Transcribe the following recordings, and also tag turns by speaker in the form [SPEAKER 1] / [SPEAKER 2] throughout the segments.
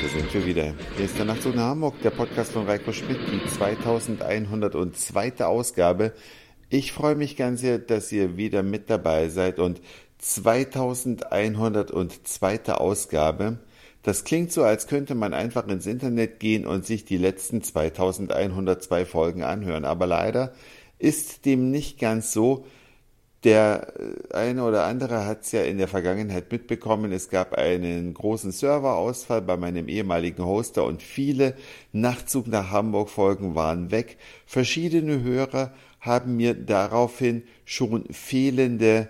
[SPEAKER 1] Da sind wir wieder. Hier ist der Nachtzug nach Hamburg, der Podcast von Reiko Schmidt, die 2102. Ausgabe. Ich freue mich ganz sehr, dass ihr wieder mit dabei seid und 2102. Ausgabe. Das klingt so, als könnte man einfach ins Internet gehen und sich die letzten 2102 Folgen anhören. Aber leider ist dem nicht ganz so. Der äh, eine oder andere hat es ja in der Vergangenheit mitbekommen. Es gab einen großen Serverausfall bei meinem ehemaligen Hoster und viele Nachtzug nach Hamburg Folgen waren weg. Verschiedene Hörer haben mir daraufhin schon fehlende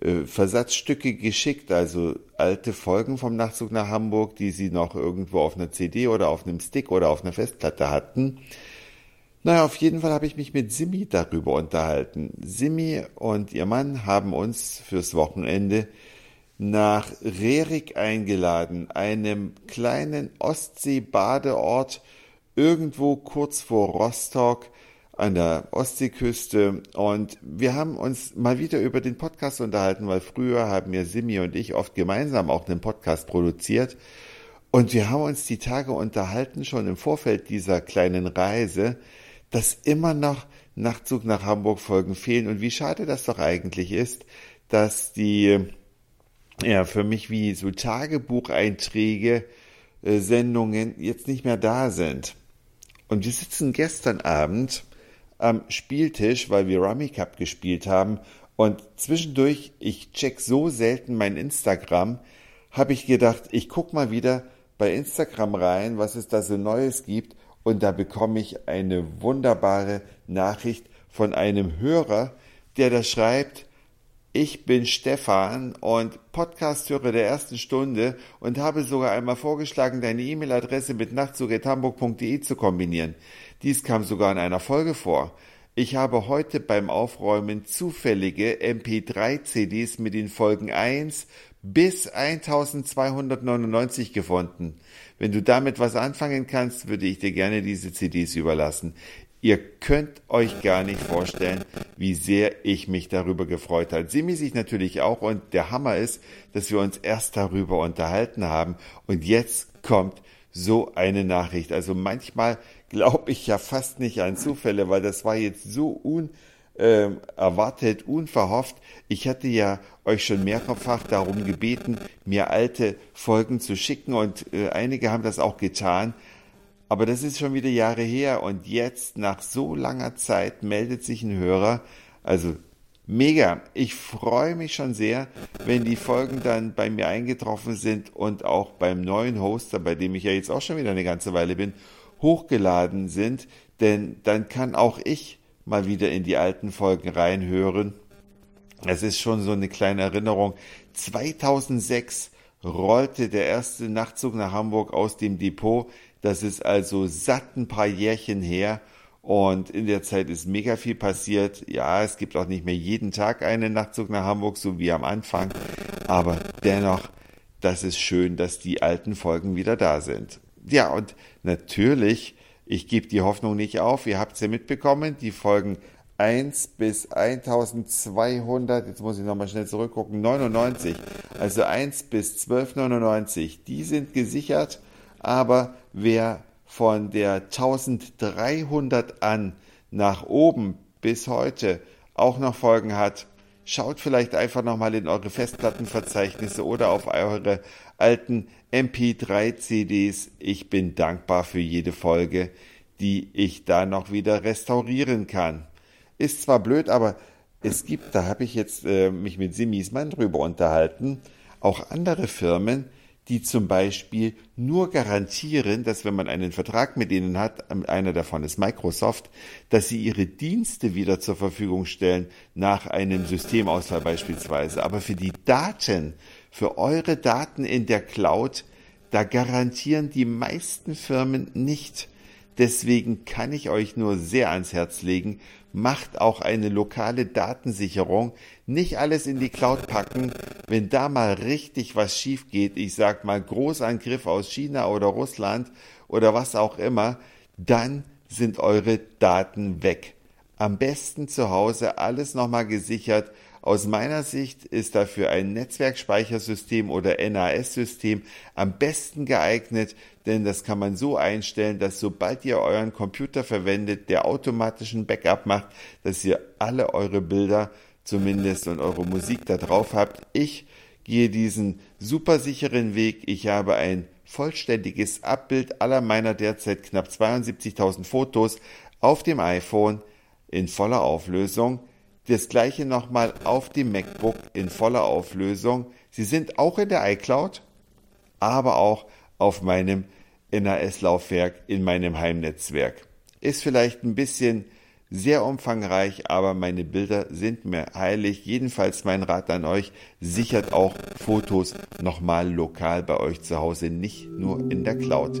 [SPEAKER 1] äh, Versatzstücke geschickt, also alte Folgen vom Nachtzug nach Hamburg, die sie noch irgendwo auf einer CD oder auf einem Stick oder auf einer Festplatte hatten. Naja, auf jeden Fall habe ich mich mit Simi darüber unterhalten. Simi und ihr Mann haben uns fürs Wochenende nach Rerik eingeladen, einem kleinen Ostsee-Badeort irgendwo kurz vor Rostock an der Ostseeküste. Und wir haben uns mal wieder über den Podcast unterhalten, weil früher haben ja Simi und ich oft gemeinsam auch einen Podcast produziert. Und wir haben uns die Tage unterhalten, schon im Vorfeld dieser kleinen Reise, dass immer noch Nachtzug nach Hamburg Folgen fehlen. Und wie schade das doch eigentlich ist, dass die ja für mich wie so Tagebucheinträge äh, Sendungen jetzt nicht mehr da sind. Und wir sitzen gestern Abend am Spieltisch, weil wir Rummy Cup gespielt haben. Und zwischendurch, ich check so selten mein Instagram, habe ich gedacht, ich guck mal wieder bei Instagram rein, was es da so Neues gibt und da bekomme ich eine wunderbare Nachricht von einem Hörer, der da schreibt, ich bin Stefan und Podcasthörer der ersten Stunde und habe sogar einmal vorgeschlagen, deine E-Mail-Adresse mit nachtzug.hamburg.de zu kombinieren. Dies kam sogar in einer Folge vor. Ich habe heute beim Aufräumen zufällige MP3-CDs mit den Folgen 1 bis 1299 gefunden. Wenn du damit was anfangen kannst, würde ich dir gerne diese CDs überlassen. Ihr könnt euch gar nicht vorstellen, wie sehr ich mich darüber gefreut habe. Simi sich natürlich auch und der Hammer ist, dass wir uns erst darüber unterhalten haben und jetzt kommt so eine Nachricht. Also manchmal glaube ich ja fast nicht an Zufälle, weil das war jetzt so un äh, erwartet, unverhofft. Ich hatte ja euch schon mehrfach darum gebeten, mir alte Folgen zu schicken und äh, einige haben das auch getan. Aber das ist schon wieder Jahre her und jetzt nach so langer Zeit meldet sich ein Hörer. Also mega. Ich freue mich schon sehr, wenn die Folgen dann bei mir eingetroffen sind und auch beim neuen Hoster, bei dem ich ja jetzt auch schon wieder eine ganze Weile bin, hochgeladen sind. Denn dann kann auch ich mal wieder in die alten Folgen reinhören. Es ist schon so eine kleine Erinnerung. 2006 rollte der erste Nachtzug nach Hamburg aus dem Depot. Das ist also satt ein paar Jährchen her. Und in der Zeit ist mega viel passiert. Ja, es gibt auch nicht mehr jeden Tag einen Nachtzug nach Hamburg, so wie am Anfang. Aber dennoch, das ist schön, dass die alten Folgen wieder da sind. Ja, und natürlich ich gebe die Hoffnung nicht auf. Ihr habt es ja mitbekommen, die Folgen 1 bis 1200, jetzt muss ich nochmal schnell zurückgucken, 99, also 1 bis 1299, die sind gesichert, aber wer von der 1300 an nach oben bis heute auch noch Folgen hat, schaut vielleicht einfach nochmal in eure Festplattenverzeichnisse oder auf eure alten MP3-CDs. Ich bin dankbar für jede Folge, die ich da noch wieder restaurieren kann. Ist zwar blöd, aber es gibt, da habe ich jetzt äh, mich mit Simis Mann drüber unterhalten, auch andere Firmen, die zum Beispiel nur garantieren, dass wenn man einen Vertrag mit ihnen hat, einer davon ist Microsoft, dass sie ihre Dienste wieder zur Verfügung stellen, nach einem Systemausfall beispielsweise. Aber für die Daten, für eure Daten in der Cloud, da garantieren die meisten Firmen nicht. Deswegen kann ich euch nur sehr ans Herz legen, macht auch eine lokale Datensicherung, nicht alles in die Cloud packen, wenn da mal richtig was schief geht, ich sag mal Großangriff aus China oder Russland oder was auch immer, dann sind eure Daten weg. Am besten zu Hause alles nochmal gesichert Aus meiner Sicht ist dafür ein Netzwerkspeichersystem oder NAS-System am besten geeignet, denn das kann man so einstellen, dass sobald ihr euren Computer verwendet, der automatischen Backup macht, dass ihr alle eure Bilder zumindest und eure Musik da drauf habt. Ich gehe diesen super sicheren Weg. Ich habe ein vollständiges Abbild aller meiner derzeit knapp 72.000 Fotos auf dem iPhone in voller Auflösung. Das gleiche nochmal auf dem MacBook in voller Auflösung. Sie sind auch in der iCloud, aber auch auf meinem NAS-Laufwerk in meinem Heimnetzwerk. Ist vielleicht ein bisschen sehr umfangreich, aber meine Bilder sind mir heilig. Jedenfalls mein Rat an euch, sichert auch Fotos nochmal lokal bei euch zu Hause, nicht nur in der Cloud.